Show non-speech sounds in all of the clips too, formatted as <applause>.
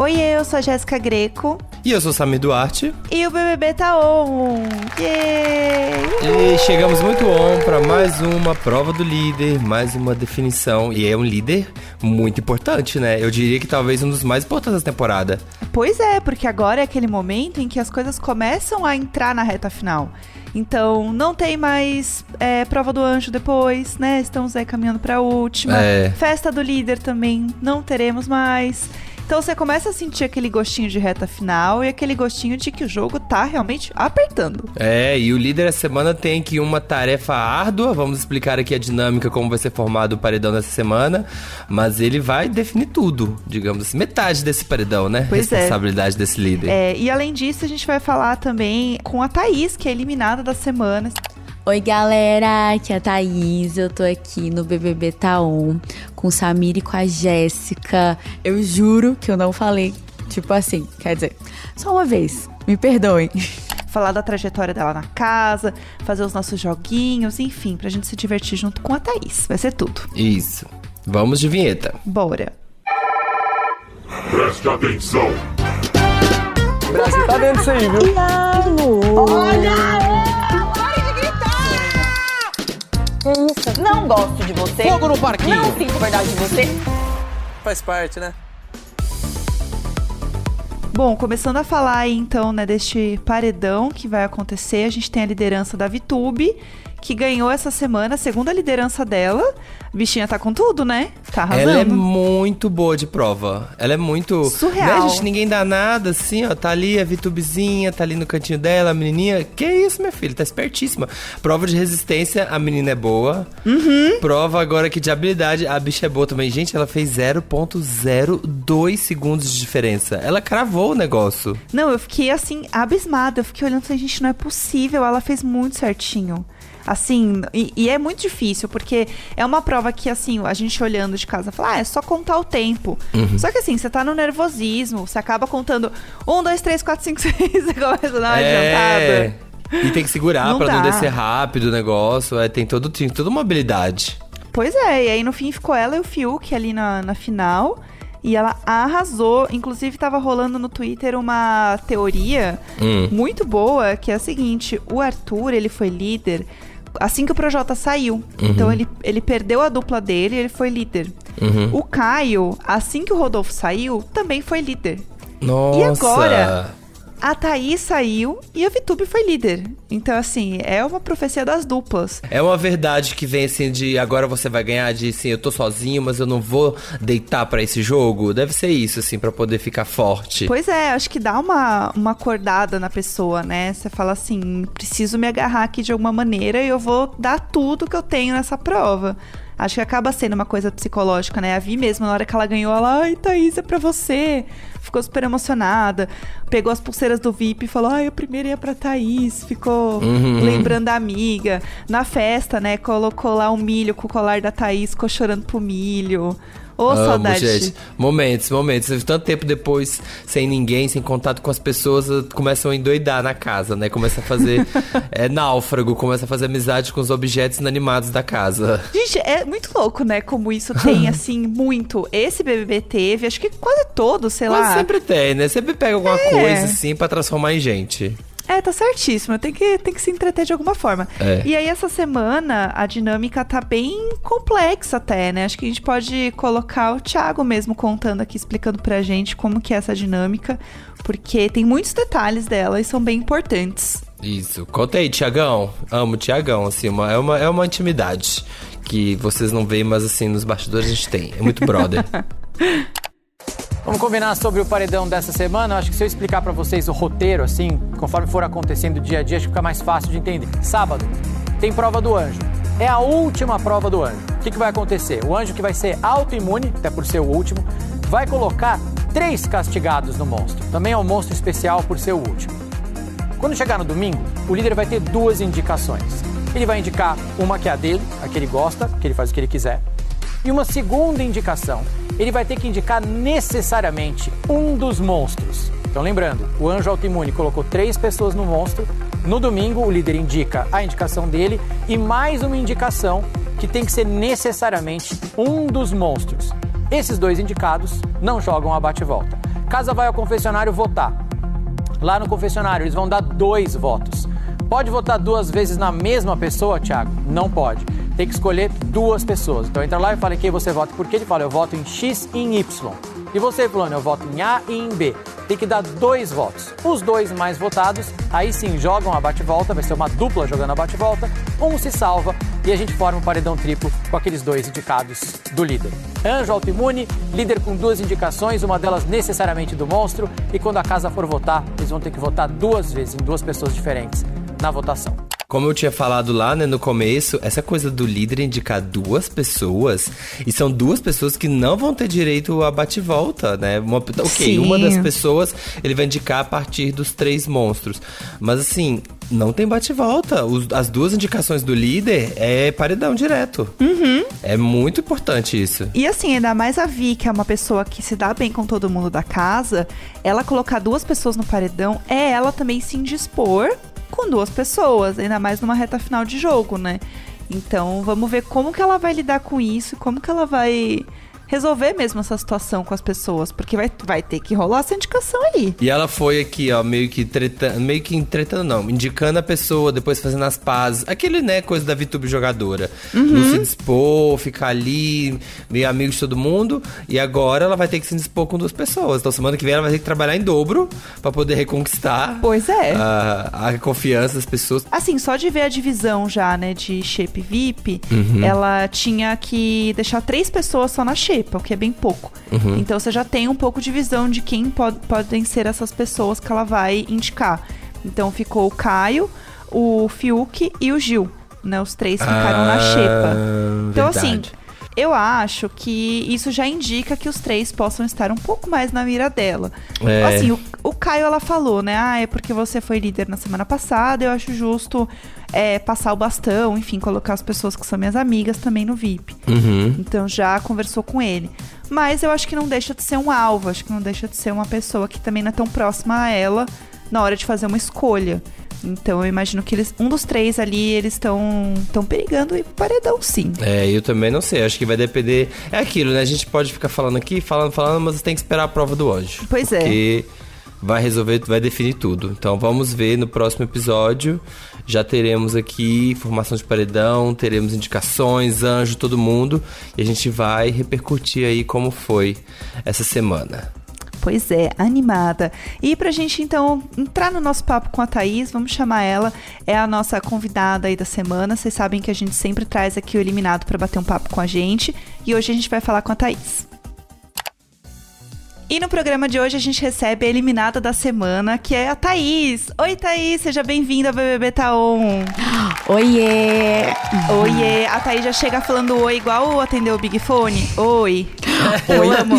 Oi, eu sou a Jéssica Greco. E eu sou o Samir Duarte. E o BBB tá on! Yay! E chegamos muito on para mais uma prova do líder, mais uma definição. E é um líder muito importante, né? Eu diria que talvez um dos mais importantes da temporada. Pois é, porque agora é aquele momento em que as coisas começam a entrar na reta final. Então, não tem mais é, prova do anjo depois, né? Estamos aí caminhando para a última. É. Festa do líder também não teremos mais. Então você começa a sentir aquele gostinho de reta final e aquele gostinho de que o jogo tá realmente apertando. É, e o líder da semana tem aqui uma tarefa árdua. Vamos explicar aqui a dinâmica, como vai ser formado o paredão dessa semana. Mas ele vai definir tudo, digamos assim, metade desse paredão, né? Pois é. Responsabilidade desse líder. É, e além disso, a gente vai falar também com a Thaís, que é eliminada da semana. Oi, galera, aqui é a Thaís. Eu tô aqui no BBB Taon com o Samir e com a Jéssica. Eu juro que eu não falei, tipo assim, quer dizer, só uma vez. Me perdoem. <laughs> Falar da trajetória dela na casa, fazer os nossos joguinhos, enfim, pra gente se divertir junto com a Thaís. Vai ser tudo. Isso. Vamos de vinheta. Bora. Preste atenção. O Brasil tá dentro disso aí, viu? Não gosto de você. Fogo no parquinho. Não sinto verdade de você. Faz parte, né? Bom, começando a falar aí, então, né, deste paredão que vai acontecer, a gente tem a liderança da Vitube, que ganhou essa semana, a segunda liderança dela. A bichinha tá com tudo, né? Tá arrasando. Ela é muito boa de prova. Ela é muito. Surreal. Né, gente? Ninguém dá nada, assim, ó. Tá ali a Vitubezinha, tá ali no cantinho dela, a menininha. Que isso, minha filha? Tá espertíssima. Prova de resistência, a menina é boa. Uhum. Prova agora que de habilidade, a bicha é boa também. Gente, ela fez 0,02 segundos de diferença. Ela cravou o negócio. Não, eu fiquei assim, abismada. Eu fiquei olhando e falei, gente, não é possível. Ela fez muito certinho. Assim, e, e é muito difícil, porque é uma prova que, assim, a gente olhando de casa fala, ah, é só contar o tempo. Só que assim, você tá no nervosismo, você acaba contando um, dois, três, quatro, cinco, <laughs> seis, você começa a dar uma adiantada. E tem que segurar pra não descer rápido o negócio. É, tem, todo, tem toda uma habilidade. Pois é, e aí no fim ficou ela e o Fiuk ali na, na final. E ela arrasou. Inclusive, tava rolando no Twitter uma teoria Hum. muito boa, que é a seguinte: o Arthur, ele foi líder assim que o Projota saiu. Então, ele, ele perdeu a dupla dele e ele foi líder. Uhum. O Caio, assim que o Rodolfo saiu, também foi líder. Nossa. E agora? A Thaís saiu e a Vitube foi líder. Então, assim, é uma profecia das duplas. É uma verdade que vem assim de agora você vai ganhar de assim, eu tô sozinho, mas eu não vou deitar pra esse jogo. Deve ser isso, assim, pra poder ficar forte. Pois é, acho que dá uma, uma acordada na pessoa, né? Você fala assim, preciso me agarrar aqui de alguma maneira e eu vou dar tudo que eu tenho nessa prova. Acho que acaba sendo uma coisa psicológica, né? A Vi mesmo, na hora que ela ganhou, ela, ai, Thaís, é pra você. Ficou super emocionada. Pegou as pulseiras do VIP e falou, ai, eu primeiro ia pra Thaís. Ficou Uhum. lembrando da amiga. Na festa, né? Colocou lá um milho com o colar da Thaís, ficou chorando pro milho. Ô, Amo, saudade. gente. Momentos, momentos. Tanto tempo depois, sem ninguém, sem contato com as pessoas, começam a endoidar na casa, né? Começa a fazer <laughs> é, náufrago, começa a fazer amizade com os objetos inanimados da casa. Gente, é muito louco, né? Como isso tem, <laughs> assim, muito. Esse BBB teve, acho que quase todos, sei Mas lá. sempre tem, né? Sempre pega alguma É. coisa, assim, pra transformar em gente. É, tá certíssimo. Tem que, tem que se entreter de alguma forma. É. E aí, essa semana, a dinâmica tá bem complexa até, né? Acho que a gente pode colocar o Thiago mesmo contando aqui, explicando pra gente como que é essa dinâmica. Porque tem muitos detalhes dela e são bem importantes. Isso. Conta aí, Tiagão. Amo o Tiagão, assim, uma, é, uma, é uma intimidade que vocês não veem, mas assim, nos bastidores a gente tem. É muito brother. <laughs> Vamos combinar sobre o paredão dessa semana. Eu acho que se eu explicar pra vocês o roteiro, assim, conforme for acontecendo dia a dia, acho que fica mais fácil de entender. Sábado, tem prova do anjo. É a última prova do anjo. O que, que vai acontecer? O anjo que vai ser autoimune, até por ser o último, vai colocar três castigados no monstro. Também é um monstro especial por ser o último. Quando chegar no domingo, o líder vai ter duas indicações. Ele vai indicar uma que é a dele, a que ele gosta, que ele faz o que ele quiser. E uma segunda indicação, ele vai ter que indicar necessariamente um dos monstros. Então lembrando, o anjo autoimune colocou três pessoas no monstro. No domingo, o líder indica a indicação dele e mais uma indicação que tem que ser necessariamente um dos monstros. Esses dois indicados não jogam a bate-volta. Casa vai ao confessionário votar. Lá no confessionário, eles vão dar dois votos. Pode votar duas vezes na mesma pessoa, Thiago? Não pode. Tem que escolher duas pessoas. Então entra lá e fala em quem você vota. Por que ele fala, eu voto em X e em Y. E você, fulano, eu voto em A e em B. Tem que dar dois votos. Os dois mais votados, aí sim jogam a bate-volta, vai ser uma dupla jogando a bate-volta. Um se salva e a gente forma um paredão triplo com aqueles dois indicados do líder. Anjo autoimune, líder com duas indicações, uma delas necessariamente do monstro. E quando a casa for votar, eles vão ter que votar duas vezes em duas pessoas diferentes na votação. Como eu tinha falado lá, né, no começo, essa coisa do líder indicar duas pessoas, e são duas pessoas que não vão ter direito a bate-volta, né? Uma, ok, Sim. uma das pessoas ele vai indicar a partir dos três monstros. Mas assim, não tem bate-volta. As duas indicações do líder é paredão direto. É muito importante isso. E assim, ainda mais a Vi, que é uma pessoa que se dá bem com todo mundo da casa, ela colocar duas pessoas no paredão é ela também se indispor com duas pessoas, ainda mais numa reta final de jogo, né? Então vamos ver como que ela vai lidar com isso, como que ela vai resolver mesmo essa situação com as pessoas, porque vai, vai ter que rolar essa indicação aí. E ela foi aqui, ó, meio que tretando, meio que tretando não, indicando a pessoa, depois fazendo as pazes. Aquele, né, coisa da VTube jogadora. Não se dispor, ficar ali, meio amigo de todo mundo. E agora ela vai ter que se dispor com duas pessoas. Então semana que vem ela vai ter que trabalhar em dobro pra poder reconquistar Pois é. a, a confiança das pessoas. Assim, só de ver a divisão já, né, de shape VIP, Uhum. ela tinha que deixar três pessoas só na shape, o que é bem pouco. Uhum. Então você já tem um pouco de visão de quem pod- podem ser essas pessoas que ela vai indicar. Então ficou o Caio, o Fiuk e o Gil, né? Os três ficaram na Ah, xepa. Então, assim, verdade. eu acho que isso já indica que os três possam estar um pouco mais na mira dela. É. Assim, o Caio, ela falou, né? Ah, é porque você foi líder na semana passada, eu acho justo é, passar o bastão, enfim, colocar as pessoas que são minhas amigas também no VIP. Uhum. Então já conversou com ele. Mas eu acho que não deixa de ser um alvo, acho que não deixa de ser uma pessoa que também não é tão próxima a ela na hora de fazer uma escolha. Então eu imagino que eles, um dos três ali, eles estão estão perigando pro paredão, sim. É, eu também não sei. Acho que vai depender. É aquilo, né? A gente pode ficar falando aqui, falando, falando, mas tem que esperar a prova do anjo. Pois é. Vai resolver, vai definir tudo. Então vamos ver no próximo episódio. Já teremos aqui formação de paredão, teremos indicações, anjo, todo mundo. E a gente vai repercutir aí como foi essa semana. Pois é, animada. E pra gente então entrar no nosso papo com a Thaís, vamos chamar ela, é a nossa convidada aí da semana. Vocês sabem que a gente sempre traz aqui o eliminado pra bater um papo com a gente, e hoje a gente vai falar com a Thaís. E no programa de hoje a gente recebe a eliminada da semana, que é a Thaís. Oi, Thaís, seja bem-vinda ao BBB Taon. Oiê! Oiê, a Thaís já chega falando oi igual atendeu o Big Fone. Oi. <laughs> Eu amo.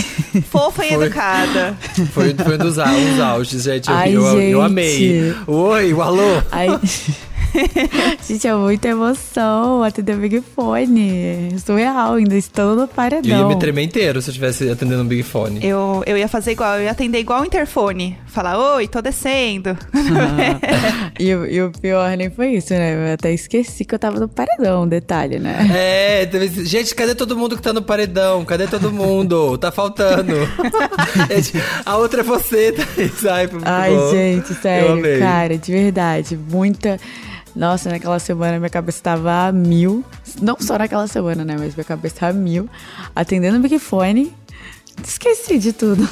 Fofa e Foi. educada. Foi, foi um dos uns auges, gente. Eu, Ai, eu, eu gente. amei. Oi, o alô. Ai, <laughs> <laughs> gente, é muita emoção atender o Big Fone. Surreal, ainda estou no Eu ia paredão. me tremer inteiro se eu estivesse atendendo um Big Fone. Eu, eu ia fazer igual, eu ia atender igual o interfone. Falar, oi, tô descendo. <laughs> <laughs> E, o- e o pior nem foi isso, né? Eu até esqueci que eu tava no paredão, detalhe, né? É, gente, cadê todo mundo que tá no paredão? Cadê todo mundo? Tá faltando. A outra é você, Thaís. Ai, Ai, gente, Eu sério, amei. cara, de verdade. Muita. Nossa, naquela semana minha cabeça tava a mil. Não só naquela semana, né? Mas minha cabeça tava a mil. Atendendo o Big Fone. Esqueci de tudo.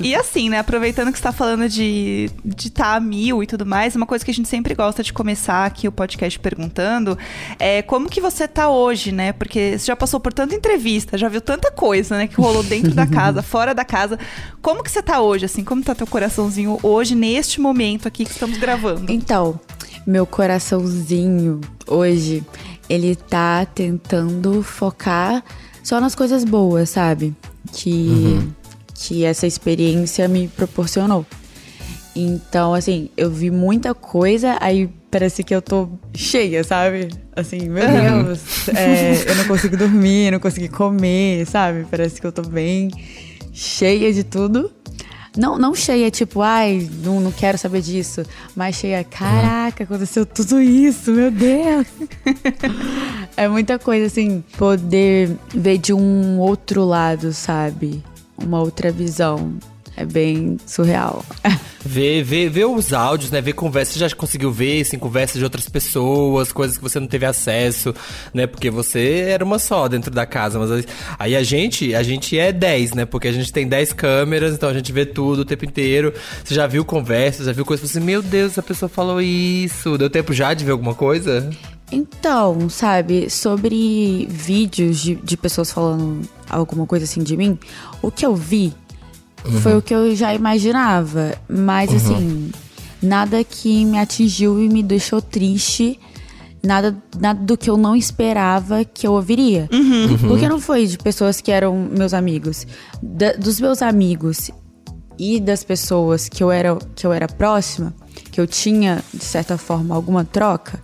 E assim, né, aproveitando que você tá falando de estar de tá a mil e tudo mais, uma coisa que a gente sempre gosta de começar aqui o podcast perguntando é como que você tá hoje, né? Porque você já passou por tanta entrevista, já viu tanta coisa, né, que rolou dentro da casa, <laughs> fora da casa. Como que você tá hoje, assim? Como tá teu coraçãozinho hoje, neste momento aqui que estamos gravando? Então, meu coraçãozinho hoje, ele tá tentando focar só nas coisas boas, sabe? Que, que essa experiência me proporcionou. Então, assim, eu vi muita coisa, aí parece que eu tô cheia, sabe? Assim, meu Deus, é, eu não consigo dormir, não consigo comer, sabe? Parece que eu tô bem cheia de tudo. Não, não cheia, tipo, ai, não, não quero saber disso. Mas cheia, caraca, aconteceu tudo isso, meu Deus. <laughs> é muita coisa, assim, poder ver de um outro lado, sabe? Uma outra visão. É bem surreal. <laughs> Ver, ver, ver os áudios, né? Ver conversas. Você já conseguiu ver, assim, conversas de outras pessoas, coisas que você não teve acesso, né? Porque você era uma só dentro da casa. Mas aí a gente, a gente é 10, né? Porque a gente tem 10 câmeras, então a gente vê tudo o tempo inteiro. Você já viu conversas, já viu coisas assim, meu Deus, essa pessoa falou isso. Deu tempo já de ver alguma coisa? Então, sabe, sobre vídeos de, de pessoas falando alguma coisa assim de mim, o que eu vi uhum. foi o que eu já imaginava. Mas, uhum. assim, nada que me atingiu e me deixou triste. Nada, nada do que eu não esperava que eu ouviria. Uhum. uhum. Porque não foi de pessoas que eram meus amigos. Da, dos meus amigos e das pessoas que eu era, que eu era próxima, que eu tinha, de certa forma, alguma troca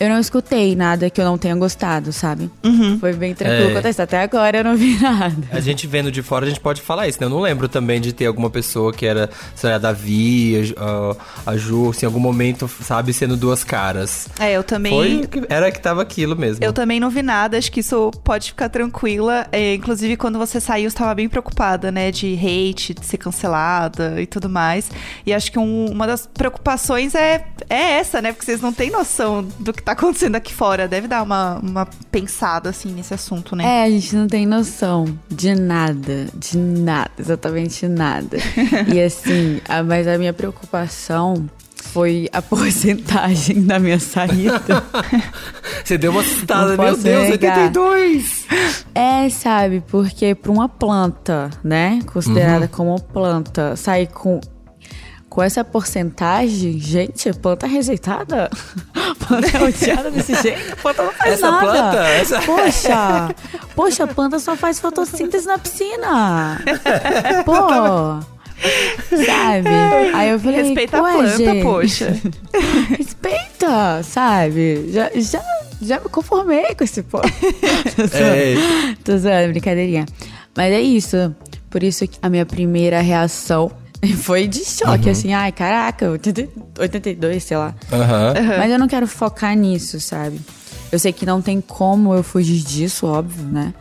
eu não escutei nada que eu não tenha gostado, sabe? Uhum. Foi bem tranquilo é. Até agora eu não vi <laughs> nada. A gente vendo de fora, a gente pode falar isso, né? Eu não lembro também de ter alguma pessoa que era, sei lá, a Davi, a, a Ju, assim, em algum momento, sabe, sendo duas caras. É, eu também. Foi, era que tava aquilo mesmo. Eu também não vi nada, acho que isso pode ficar tranquila. É, inclusive, quando você saiu, eu estava bem preocupada, né? De hate, de ser cancelada e tudo mais. E acho que um, uma das preocupações é, é essa, né? Porque vocês não têm noção do que tá tá acontecendo aqui fora. Deve dar uma, uma pensada, assim, nesse assunto, né? É, a gente não tem noção de nada, de nada, exatamente nada. <laughs> e assim, a, mas a minha preocupação foi a porcentagem da minha saída. <laughs> Você deu uma assustada, meu Deus, negar. 82! É, sabe, porque para uma planta, né, considerada uhum. como planta, sair com com essa porcentagem, gente, planta rejeitada? <laughs> Planta é odiada desse jeito? Planta não faz essa nada. Planta, essa... Poxa, poxa, planta só faz fotossíntese na piscina. <laughs> Pô, sabe? Aí eu falei, Respeita a planta, gente, poxa. <laughs> Respeita, sabe? Já, já, já me conformei com esse pô. É. Tô zoando, brincadeirinha. Mas é isso. Por isso que a minha primeira reação <laughs> Foi de choque, uhum. assim, ai, caraca, 82, sei lá. Uhum. Mas eu não quero focar nisso, sabe? Eu sei que não tem como eu fugir disso, óbvio, né?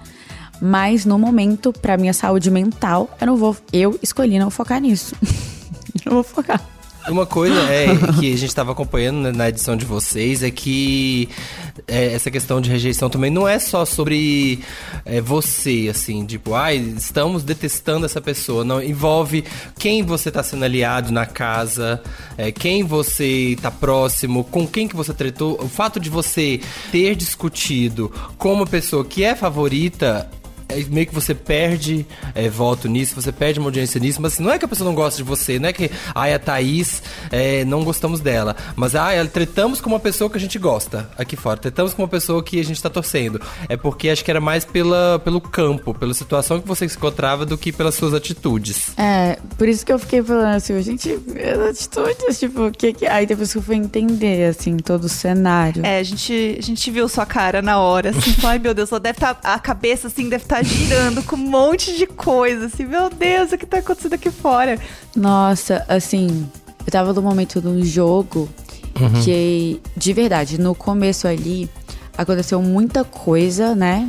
Mas no momento, pra minha saúde mental, eu não vou. Eu escolhi não focar nisso. <laughs> não vou focar. Uma coisa é que a gente estava acompanhando na edição de vocês é que é, essa questão de rejeição também não é só sobre é, você, assim, tipo, ai, ah, estamos detestando essa pessoa. Não, envolve quem você está sendo aliado na casa, é, quem você está próximo, com quem que você tratou. O fato de você ter discutido com uma pessoa que é favorita é meio que você perde é, voto nisso, você perde uma audiência nisso, mas assim, não é que a pessoa não gosta de você, não é que, ai, a Thaís, é, não gostamos dela, mas, ai, tretamos com uma pessoa que a gente gosta aqui fora, tretamos com uma pessoa que a gente tá torcendo. É porque acho que era mais pela, pelo campo, pela situação que você se encontrava do que pelas suas atitudes. É, por isso que eu fiquei falando assim, gente, as atitudes, tipo, o que que... Aí depois que eu fui entender, assim, todo o cenário. É, a gente, a gente viu sua cara na hora, assim, <laughs> ai meu Deus, ela deve estar, tá, a cabeça, assim, deve estar tá girando com um monte de coisa, assim, meu Deus, o que tá acontecendo aqui fora? Nossa, assim, eu tava no momento de um jogo uhum. que, de verdade, no começo ali, aconteceu muita coisa, né?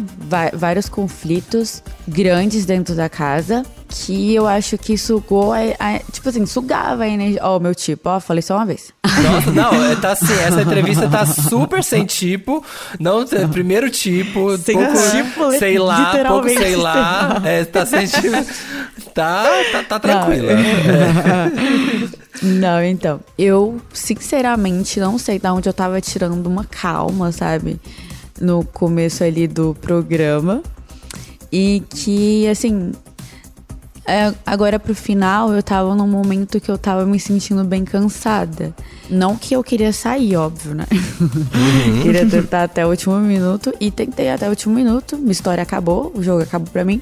vários conflitos grandes dentro da casa que eu acho que sugou, a, a, tipo assim, sugava a energia. Ó, oh, meu tipo, ó, falei só uma vez. <laughs> Nossa, não, é, tá assim, essa entrevista tá super sem tipo. Não, primeiro tipo, sem pouco, tipo, sei lá, pouco sei lá. É, tá sem tipo. Tá, tá, tá tranquila. Não, <laughs> não, então. Eu, sinceramente, não sei de onde eu tava tirando uma calma, sabe? No começo ali do programa. E que, assim, é, agora pro final, eu tava num momento que eu tava me sentindo bem cansada. Não que eu queria sair, óbvio, né? Uhum. <laughs> queria tentar até o último minuto e tentei até o último minuto. Minha história acabou, o jogo acabou pra mim.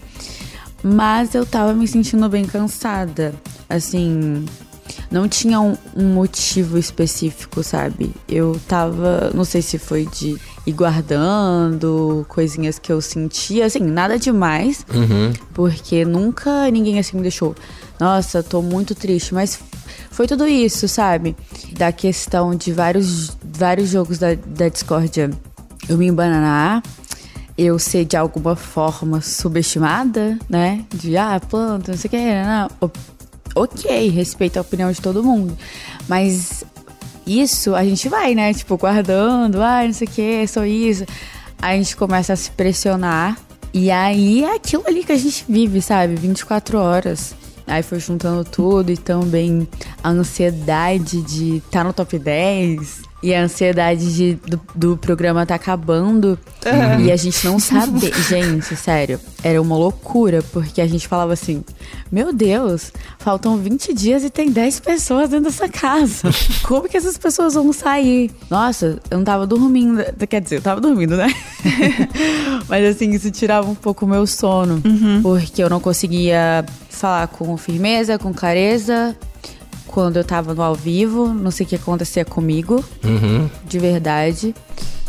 Mas eu tava me sentindo bem cansada. Assim, não tinha um, um, motivo específico, sabe? Eu tava, não sei se foi de ir guardando coisinhas que eu sentia, assim, nada demais, uhum. porque nunca ninguém assim me deixou. Nossa, tô muito triste, mas foi tudo isso, sabe? Da questão de vários, vários jogos da, da discórdia eu me embananar, eu ser de alguma forma subestimada, né? De, ah, planta, não sei o que, não, ok, respeito a opinião de todo mundo. Mas isso a gente vai, né? Tipo, guardando, ah, não sei o que, sou isso. A gente começa a se pressionar. E aí é aquilo ali que a gente vive, sabe? 24 horas. Aí foi juntando tudo e também a ansiedade de estar tá no top 10. E a ansiedade de, do, do programa tá acabando uhum. e a gente não sabe. <laughs> gente, sério, era uma loucura, porque a gente falava assim: Meu Deus, faltam 20 dias e tem 10 pessoas dentro dessa casa. Como que essas pessoas vão sair? Nossa, eu não tava dormindo. Quer dizer, eu tava dormindo, né? <laughs> Mas assim, isso tirava um pouco o meu sono, uhum. porque eu não conseguia falar com firmeza, com clareza quando eu tava no ao vivo, não sei o que acontecia comigo, uhum. de verdade.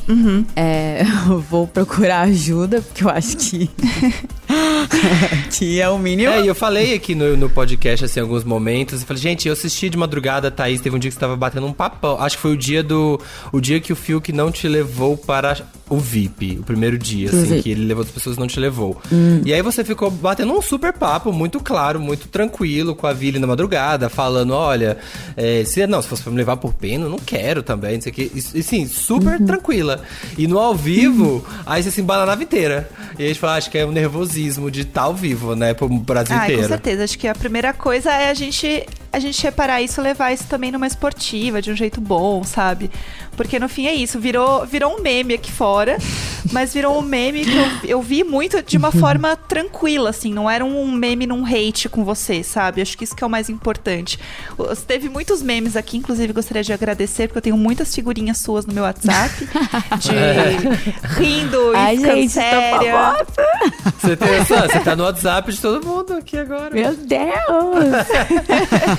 Uhum. É, <laughs> vou procurar ajuda, porque eu acho que. <laughs> <laughs> que é o mínimo. É, e eu falei aqui no, no podcast, assim, alguns momentos. Eu falei, gente, eu assisti de madrugada, Thaís. Teve um dia que você tava batendo um papão. Acho que foi o dia do. O dia que o Fiuk não te levou para o VIP, o primeiro dia, assim, que ele levou as pessoas e não te levou. Hum. E aí você ficou batendo um super papo, muito claro, muito tranquilo, com a Vili na madrugada, falando: olha, é, se não, se fosse pra me levar por pena, não quero também, não sei o que. E, sim, super uhum. tranquila. E no ao vivo, uhum. aí você se embananava inteira. E a gente fala, acho que é um nervosismo de estar tá ao vivo, né, pro Brasil ah, inteiro. Com certeza, acho que a primeira coisa é a gente a gente reparar isso, levar isso também numa esportiva, de um jeito bom, sabe? Porque no fim é isso, virou, virou um meme aqui fora, <laughs> mas virou um meme que eu, eu vi muito de uma forma tranquila, assim, não era um meme num hate com você, sabe? Acho que isso que é o mais importante. Teve muitos memes aqui, inclusive gostaria de agradecer, porque eu tenho muitas figurinhas suas no meu WhatsApp, de <laughs> rindo e Ai, gente, séria. Você, tem, você tá no WhatsApp de todo mundo aqui agora. Meu Deus!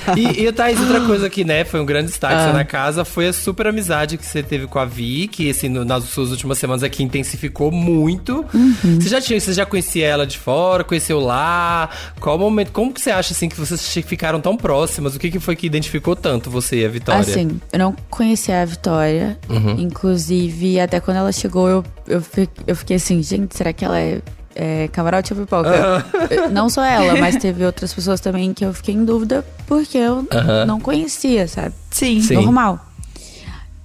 <laughs> e, e Thaís, outra <gasps> coisa que, né, foi um grande destaque ah. na casa, foi a super amizade que você teve com a Vi, que assim, no, nas suas últimas semanas aqui intensificou muito. Uhum. Você já tinha, você já conhecia ela de fora, conheceu lá? Qual momento, como que você acha assim que vocês ficaram tão próximas? O que, que foi que identificou tanto você e a Vitória? Assim, eu não conhecia a Vitória. Uhum. Inclusive, até quando ela chegou, eu, eu, eu fiquei assim, gente, será que ela é é, camarote ou pipoca? Não só ela, mas teve outras pessoas também que eu fiquei em dúvida porque eu uh -huh. não conhecia, sabe? Sim. Sim. Normal.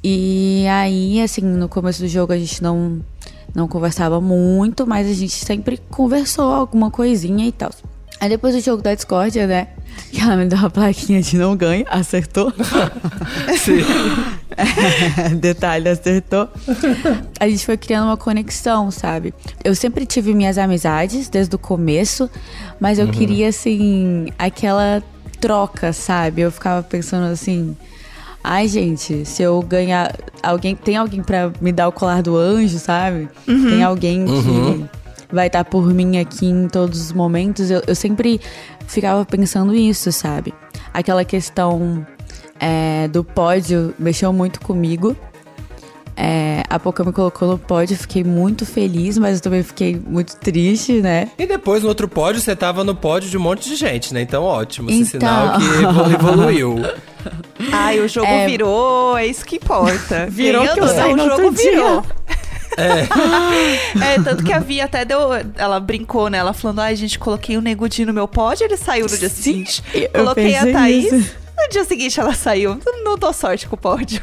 E aí, assim, no começo do jogo a gente não, não conversava muito, mas a gente sempre conversou alguma coisinha e tal. Aí depois do jogo da Discord, né? Que ela me deu uma plaquinha de não ganha, acertou. <laughs> Sim. <laughs> detalhe, acertou. <laughs> A gente foi criando uma conexão, sabe? Eu sempre tive minhas amizades desde o começo, mas eu uhum. queria, assim, aquela troca, sabe? Eu ficava pensando assim Ai, gente, se eu ganhar. Alguém. Tem alguém para me dar o colar do anjo, sabe? Uhum. Tem alguém que uhum. vai estar tá por mim aqui em todos os momentos. Eu, eu sempre ficava pensando isso, sabe? Aquela questão é, do pódio mexeu muito comigo. É, a Poca me colocou no pódio, fiquei muito feliz, mas eu também fiquei muito triste, né? E depois no outro pódio, você tava no pódio de um monte de gente, né? Então ótimo, esse então... sinal que <laughs> evoluiu. Ai, o jogo é... virou, é isso que importa. <laughs> virou Querendo, que eu saí o jogo virou. <laughs> É. é, tanto que a Vi até deu. Ela brincou, né? Ela falando, ai, gente, coloquei o um Negudinho no meu pódio, ele saiu no dia seguinte. Coloquei a Thaís. Isso. No dia seguinte ela saiu. Não dou sorte com o pódio.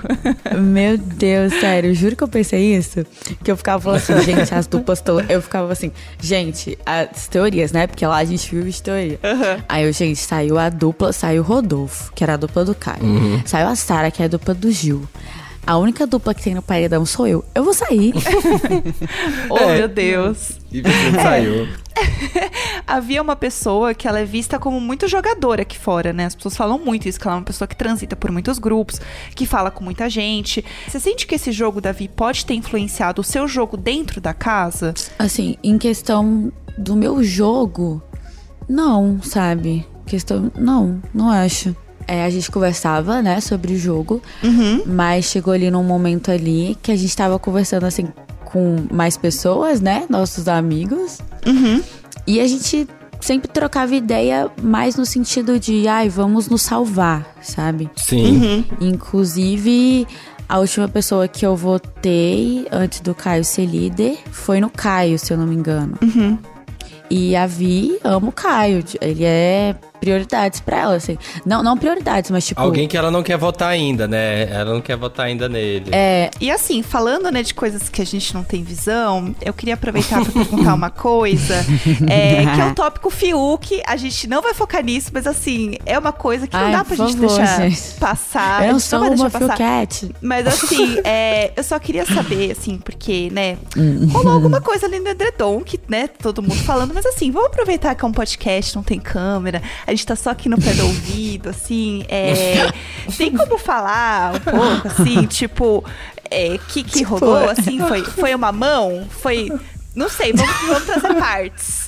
Meu Deus, sério, juro que eu pensei isso. Que eu ficava falando assim, gente, as duplas estão. Eu ficava assim, gente, as teorias, né? Porque lá a gente vive de teoria. Uhum. Aí eu, gente, saiu a dupla, saiu o Rodolfo, que era a dupla do Caio. Uhum. Saiu a Sara, que é a dupla do Gil. A única dupla que tem no paredão sou eu. Eu vou sair. <laughs> oh, é. meu Deus. E você saiu. <laughs> Havia uma pessoa que ela é vista como muito jogadora aqui fora, né? As pessoas falam muito isso, que ela é uma pessoa que transita por muitos grupos, que fala com muita gente. Você sente que esse jogo, Davi, pode ter influenciado o seu jogo dentro da casa? Assim, em questão do meu jogo, não, sabe? Questão. Não, não acho. É, a gente conversava, né, sobre o jogo, uhum. mas chegou ali num momento ali que a gente tava conversando assim com mais pessoas, né, nossos amigos, uhum. e a gente sempre trocava ideia mais no sentido de, ai, vamos nos salvar, sabe? Sim. Uhum. Inclusive, a última pessoa que eu votei antes do Caio ser líder foi no Caio, se eu não me engano. Uhum. E a Vi ama o Caio. Ele é prioridades pra ela, assim. Não, não prioridades, mas tipo. Alguém que ela não quer votar ainda, né? Ela não quer votar ainda nele. É, E assim, falando né, de coisas que a gente não tem visão, eu queria aproveitar para perguntar uma coisa, é, que é o tópico Fiuk. A gente não vai focar nisso, mas assim, é uma coisa que não Ai, dá pra gente favor, deixar gente. passar. eu sou uma. Philcat. Mas assim, é, eu só queria saber, assim, porque, né, Uhum. rolou alguma coisa ali no Edredom, que, né, todo mundo falando, mas assim, vamos aproveitar que é um podcast, não tem câmera, a gente tá só aqui no pé do <laughs> ouvido, assim, é, tem como falar um pouco, assim, <laughs> tipo, é, que que Tipo, rolou, assim, foi, foi uma mão? Foi... Não sei, vamos, vamos trazer <laughs> partes.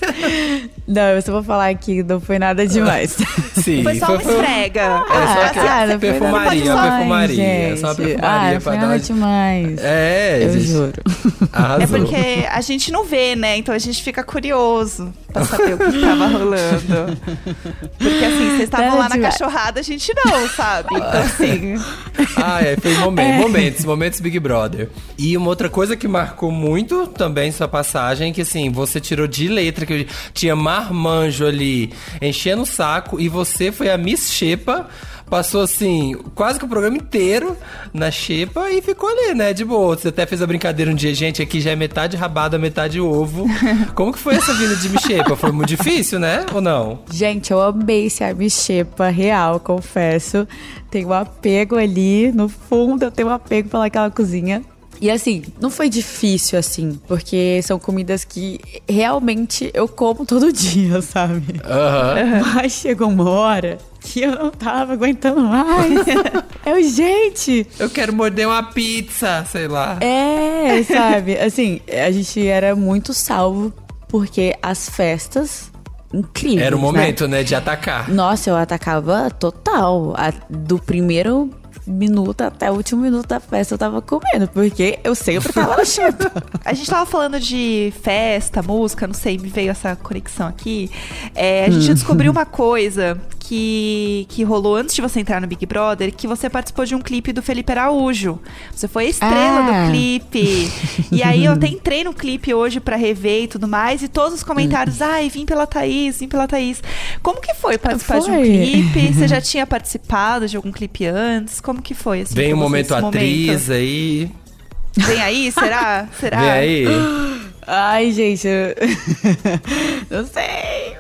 Não, eu só vou falar que não foi nada demais. Sim, Foi só uma esfrega. É só Ah, ah, foi perfumaria, nada perfumaria. É só uma perfumaria Ah, pra não foi dar demais. É, Eu gente, juro. Arrasou. É porque a gente não vê, né? Então a gente fica curioso pra saber o que tava rolando. Porque assim, vocês estavam lá na demais. cachorrada, a gente não, sabe? Então assim. Ah, é, foi momento, momentos, momentos Big Brother. E uma outra coisa que marcou muito também sua passagem, que assim, você tirou de letra, que tinha marmanjo ali enchendo o saco, e você foi a Miss Xepa, passou assim, quase que o programa inteiro na Xepa e ficou ali, né, de boa. Você até fez a brincadeira um dia, gente, aqui já é metade rabada, metade ovo. <laughs> Como que foi essa vinda de Miss Xepa? Foi muito difícil, né, ou não? Gente, eu amei ser a bichepa real, confesso. Tenho um apego ali, no fundo eu tenho um apego pelaquela cozinha. E assim, não foi difícil assim, porque são comidas que realmente eu como todo <laughs> dia, sabe? Aham. Mas chegou uma hora que eu não tava aguentando mais. <laughs> eu, gente, Eu quero morder uma pizza, sei lá. é, sabe? Assim, a gente era muito salvo porque as festas incríveis. Era o né? momento, né, de atacar. Nossa, eu atacava total. A- do primeiro minuto até o último minuto da festa eu tava comendo, porque eu sempre tava chip. <laughs> A gente tava falando de festa, música, não sei, me veio essa conexão aqui. É, a gente descobriu uma coisa que, que rolou antes de você entrar no Big Brother, que você participou de um clipe do Felipe Araújo. Você foi a estrela Ah. do clipe. E aí eu até entrei no clipe hoje pra rever e tudo mais, e todos os comentários, ai, vim pela Thaís, vim pela Thaís. Como que foi participar de um Foi. clipe? <laughs> Você já tinha participado de algum clipe antes? Como que foi? Assim, Vem você momento atriz aí. Vem aí, <laughs> será? Será? Vem aí. <gasps> Ai, gente, eu... <laughs> não sei.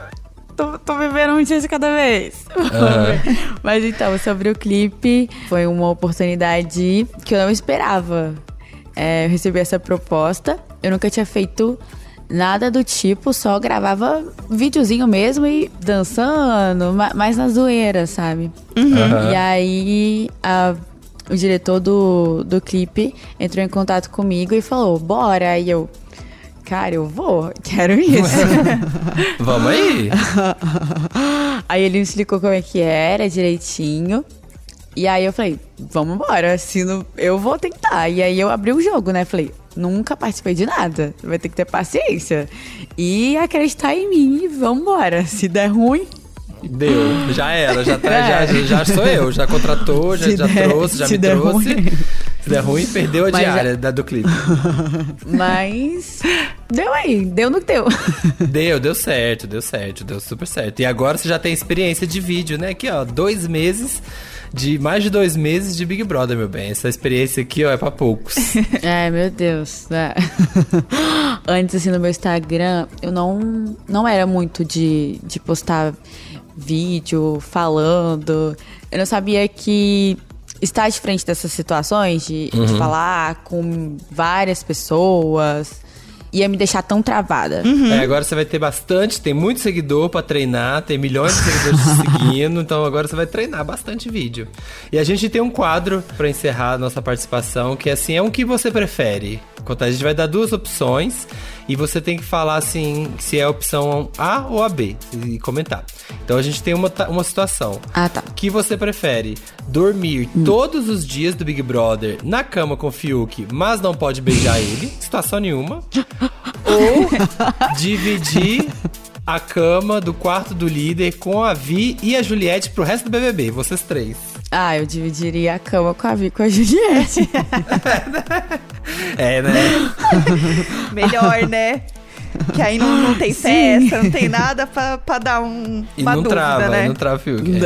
Tô, tô vivendo um dia de cada vez. <laughs> Mas então, sobre o clipe, foi uma oportunidade que eu não esperava. É, eu recebi essa proposta. Eu nunca tinha feito nada do tipo, só gravava videozinho mesmo e dançando, ma- mais na zoeira, sabe? Aham. E aí a- o diretor do, do clipe entrou em contato comigo e falou: bora. Aí eu, cara, eu vou, quero <laughs> isso. Vamos aí. <laughs> aí ele me explicou como é que era direitinho. E aí eu falei, vamos embora, não, eu vou tentar. E aí eu abri o jogo, né? Falei, nunca participei de nada. Vai ter que ter paciência. E acreditar em mim, vamos embora. Se der ruim, Deu. Já era. Já, <laughs> tá, É. já, já sou eu. Já contratou, já, der- trouxe, já me trouxe. ruim. Se der ruim, perdeu a Mas diária da, do clipe. <laughs> mas deu aí, deu no que deu. <laughs> Deu, deu certo, deu certo, deu super certo. E agora você já tem experiência de vídeo, né? Aqui, ó, dois meses. De mais de dois meses de Big Brother, meu bem. Essa experiência aqui, ó, é pra poucos. Ai, <laughs> meu Deus. né? Antes, assim, no meu Instagram, eu não, não era muito de, de postar vídeo falando. Eu não sabia que estar de frente dessas situações, de, de falar com várias pessoas, ia me deixar tão travada. É, agora você vai ter bastante, tem muito seguidor pra treinar, tem milhões de seguidores te <laughs> seguindo, então agora você vai treinar bastante vídeo. E a gente tem um quadro pra encerrar a nossa participação, que é assim, é um que você prefere. A gente vai dar duas opções e você tem que falar assim, se é a opção A ou a B e comentar. Então a gente tem uma, uma situação. Ah, tá. que você prefere? Dormir todos os dias do Big Brother na cama com o Fiuk, mas não pode beijar ele, <laughs> situação nenhuma. Ou dividir a cama do quarto do líder com a Vi e a Juliette pro resto do BBB, vocês três. Ah, eu dividiria a cama com a Vi e com a Juliette. É, né? <laughs> Melhor, né? Que aí não, não tem festa, não tem nada pra, pra dar um, E uma não dúvida, trava, né? não trava Fiuk. Não,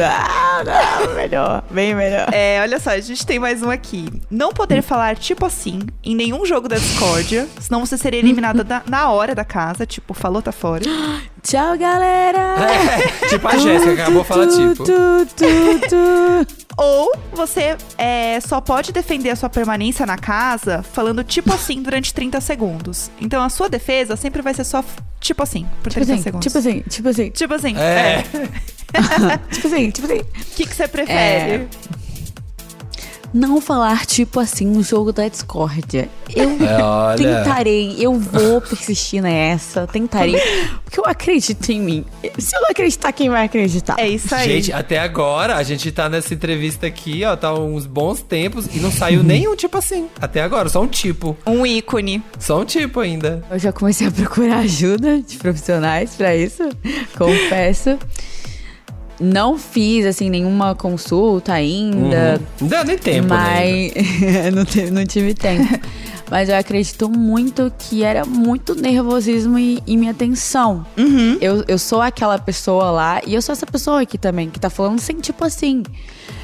não, melhor, bem melhor. É, olha só, a gente tem mais um aqui. Não poder falar tipo assim em nenhum jogo da discórdia, senão você seria eliminada da- na hora da casa, tipo, falou, tá fora. Tchau, galera! É, tipo a Jéssica acabou de falar tipo. tu, tu, tu. Ou você é, só pode defender a sua permanência na casa falando tipo assim durante 30 segundos. Então a sua defesa sempre vai ser só tipo assim, por Tipo 30 assim, segundos. tipo assim, tipo assim, Tipo assim, É. <laughs> tipo assim, tipo assim. O <laughs> que, que você prefere? Não falar tipo assim no jogo da discórdia. Eu É, tentarei, eu vou persistir nessa, tentarei. Porque eu acredito em mim. Se eu não acreditar, quem vai acreditar? É isso aí. Gente, até agora a gente tá nessa entrevista aqui, ó, tá uns bons tempos e não saiu nenhum tipo assim. Até agora, só um tipo. Um ícone. Só um tipo ainda. Eu já comecei a procurar ajuda de profissionais pra isso, confesso. Não fiz, assim, nenhuma consulta ainda, Não deu nem tempo, né? mas <laughs> não, te- não tive tempo. <laughs> Mas eu acredito muito que era muito nervosismo e, e minha tensão. Uhum. Eu, eu sou aquela pessoa lá, e eu sou essa pessoa aqui também, que tá falando sem tipo assim.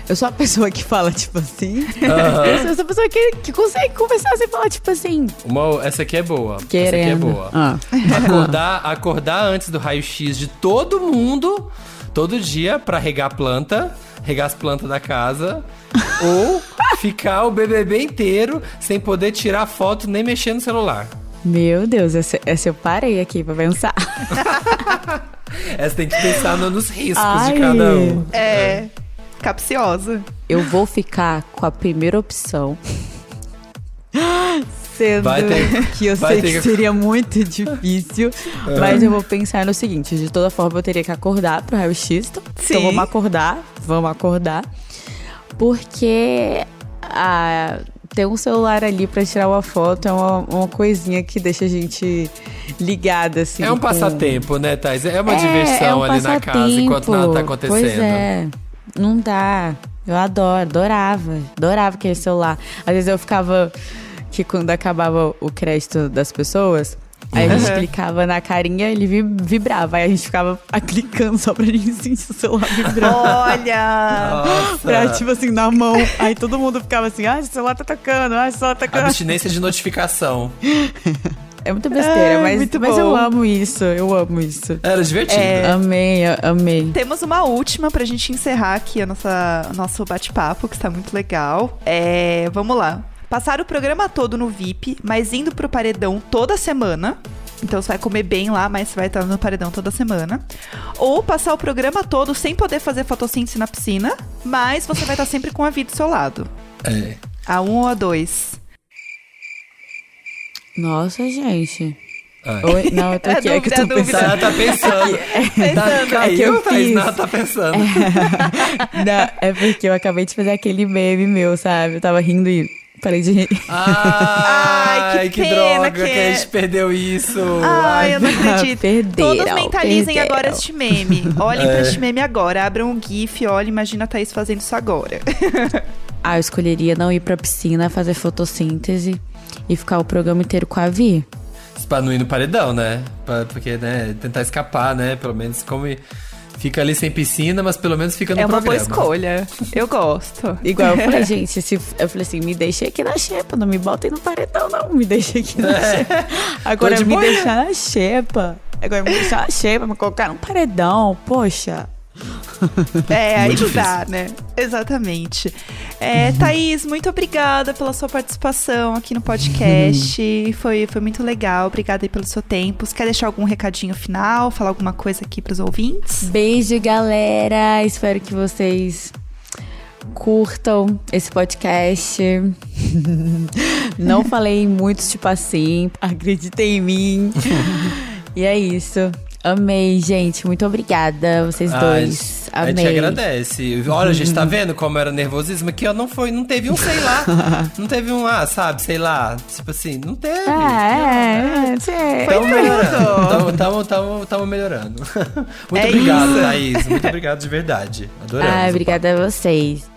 Eu sou a pessoa que fala tipo assim. Aham. Eu sou essa pessoa que, que consegue conversar sem falar tipo assim. Uma, essa aqui é boa. Essa aqui é Querendo. boa. Ah. Acordar, acordar antes do raio-x de todo mundo, todo dia, pra regar a planta, regar as plantas da casa. <laughs> ou ficar o BBB inteiro sem poder tirar foto nem mexer no celular. Meu Deus, essa, essa eu parei aqui pra pensar. <laughs> Essa tem que pensar no- nos riscos Ai. de cada um. É. Capciosa. Eu vou ficar com a primeira opção. <laughs> Sendo Vai ter- <laughs> que eu vai sei ter que que- seria muito difícil, mas eu vou pensar no seguinte: de toda forma, eu teria que acordar pro raio-x. Então, então vamos acordar, vamos acordar. Porque ah, ter um celular ali pra tirar uma foto é uma, uma coisinha que deixa a gente ligada, assim. É um com- passatempo, né, Thais? É uma É, diversão é um ali na casa enquanto nada tá acontecendo. Pois é, não dá. Eu adoro, adorava, adorava aquele celular. Às vezes eu ficava que quando acabava o crédito das pessoas, aí a gente clicava na carinha, ele vi- vibrava, aí a gente ficava clicando só pra gente sentir o celular vibrando. Olha! Nossa. Pra, tipo assim, na mão. Aí todo mundo ficava assim, ah, o celular tá tocando, ah, o celular tá tocando. Abstinência de notificação. É muita besteira, Ai, mas, muito mas eu amo isso, eu amo isso. Era divertido. É. Amei, amei. Temos uma última pra gente encerrar aqui a nossa, nosso bate-papo, que está muito legal. É, vamos lá. Passar o programa todo no VIP, mas indo pro paredão toda semana. Então você vai comer bem lá, mas você vai estar no paredão toda semana. Ou passar o programa todo sem poder fazer fotossíntese na piscina, mas você vai estar sempre com a vida do seu lado. É. A um ou a dois. Nossa, gente. Ai. Oi, não, eu tô <laughs> É aqui, é que eu tô é pensando. Ela tá pensando. Tá, É que caiu, eu fiz. Não, tá pensando. <laughs> Não, é porque eu acabei de fazer aquele meme meu, sabe? Eu tava rindo e parei de rir. <laughs> Ai, Ai, que que, pena droga que que, a gente perdeu isso. Ai, eu não acredito. <laughs> Perderam, Todos mentalizem perderam. agora este meme. Olhem É. pra este meme agora. Abram um GIF, olhem, imagina a Thaís fazendo isso agora. Ah, eu escolheria não ir pra piscina, fazer fotossíntese e ficar o programa inteiro com a Vi. Pra não ir no paredão, né? Pra- porque, né, tentar escapar, né? Pelo menos como fica ali sem piscina, mas pelo menos fica no é uma boa programa. escolha. Eu gosto. Igual eu falei, <laughs> gente, se, eu falei assim, me deixa aqui na xepa, não me botem no paredão, não, me deixa aqui na xepa. Agora de me boinha. deixar na xepa. Agora me deixar na xepa, me colocar num paredão, poxa. É, aí Muito dá, né? Exatamente. É, Thaís, muito obrigada pela sua participação aqui no podcast. Foi, foi muito legal. Obrigada aí pelo seu tempo. Você quer deixar algum recadinho final? Falar alguma coisa aqui pros ouvintes? Beijo, galera. Espero que vocês curtam esse podcast. <laughs> Não falei muito, tipo assim. Acreditem em mim. <laughs> e é isso. Amei, gente. Muito obrigada, vocês Ai, dois. A Amei. gente agradece. Olha, a gente tá <laughs> vendo como era nervosismo aqui, ó. Não foi, não teve um, sei lá. <laughs> não teve um, ah, sabe, sei lá. Tipo assim, não teve. Ah, é, é, é. Tamo melhorando. Tamo, tamo, tamo, tamo melhorando. <laughs> Muito É obrigado, isso. Thaís. Muito obrigado de verdade. Adoramos. Ah, o obrigada a vocês.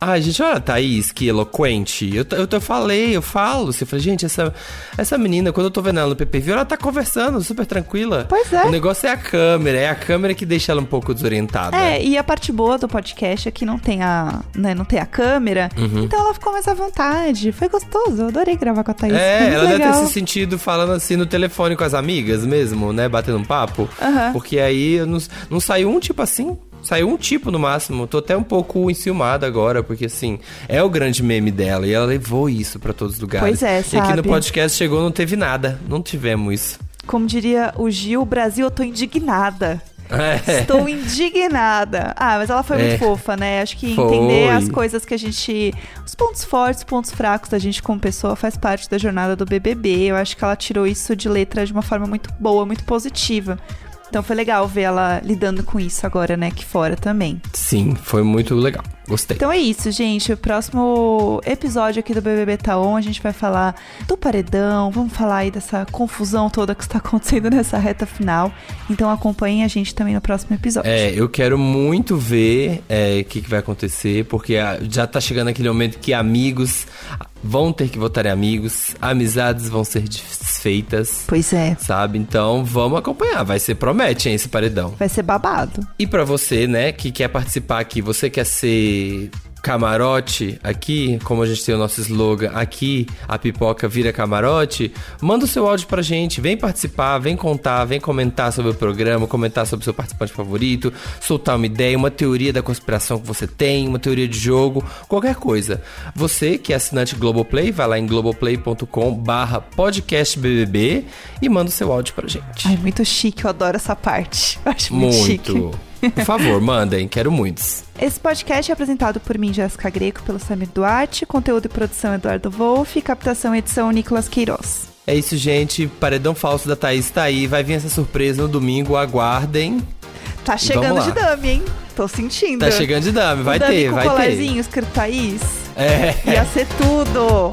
Ai, gente, olha a Thaís, que eloquente. Eu, eu, eu falei, eu falo. Você falei, gente, essa, essa menina, quando eu tô vendo ela no PPV, ela tá conversando super tranquila. Pois é. O negócio é a câmera, é a câmera que deixa ela um pouco desorientada. É, e a parte boa do podcast é que não tem a, né, não tem a câmera, Uhum. então ela ficou mais à vontade. Foi gostoso, eu adorei gravar com a Thaís. É, ela deve legal. ter se sentido falando assim no telefone com as amigas mesmo, né? Batendo um papo. Aham. Porque aí não, não saiu um tipo assim. Saiu um tipo no máximo. Tô até um pouco enciumada agora, porque assim, é o grande meme dela. E ela levou isso pra todos os lugares. Pois é, E aqui no sabe? podcast chegou, não teve nada. Não tivemos isso. Como diria o Gil, Brasil, eu tô indignada. É. Estou indignada. Ah, mas ela foi É. muito fofa, né? Acho que Foi. entender as coisas que a gente. Os pontos fortes, os pontos fracos da gente como pessoa faz parte da jornada do BBB. Eu acho que ela tirou isso de letra de uma forma muito boa, muito positiva. Então foi legal ver ela lidando com isso agora, né? Aqui fora também. Sim, foi muito legal. Gostei. Então é isso, gente. O próximo episódio aqui do BBB Taon, a gente vai falar do paredão, vamos falar aí dessa confusão toda que está <laughs> acontecendo nessa reta final. Então acompanhem a gente também no próximo episódio. É, eu quero muito ver é, o que, que vai acontecer, porque já tá chegando aquele momento que amigos vão ter que votar em amigos, amizades vão ser desfeitas, Pois é, sabe? Então vamos acompanhar, vai ser promete, hein, esse paredão. vai ser babado. E pra você, né, que quer participar aqui, você quer ser camarote aqui, como a gente tem o nosso slogan aqui, a pipoca vira camarote, manda o seu áudio pra gente, vem participar, vem contar, vem comentar sobre o programa, comentar sobre o seu participante favorito, soltar uma ideia, uma teoria da conspiração que você tem, uma teoria de jogo, qualquer coisa. Você que é assinante Globoplay, vai lá em globoplay.com barra podcastbbb e manda o seu áudio pra gente. Ai, muito chique, eu adoro essa parte. <laughs> Eu acho muito, chique. Por favor, mandem, quero muitos. Esse podcast é apresentado por mim, Jéssica Greco, pelo Samir Duarte, conteúdo e produção Eduardo Wolff, captação e edição Nicolas Queiroz. É isso, gente. Paredão falso da Thaís tá aí. Vai vir essa surpresa no domingo. Aguardem. Tá chegando de dummy, hein? Tô sentindo. Tá chegando de dame. Vai O dummy ter, com vai ter. colarzinho escrito Thaís. É. Ia ser tudo.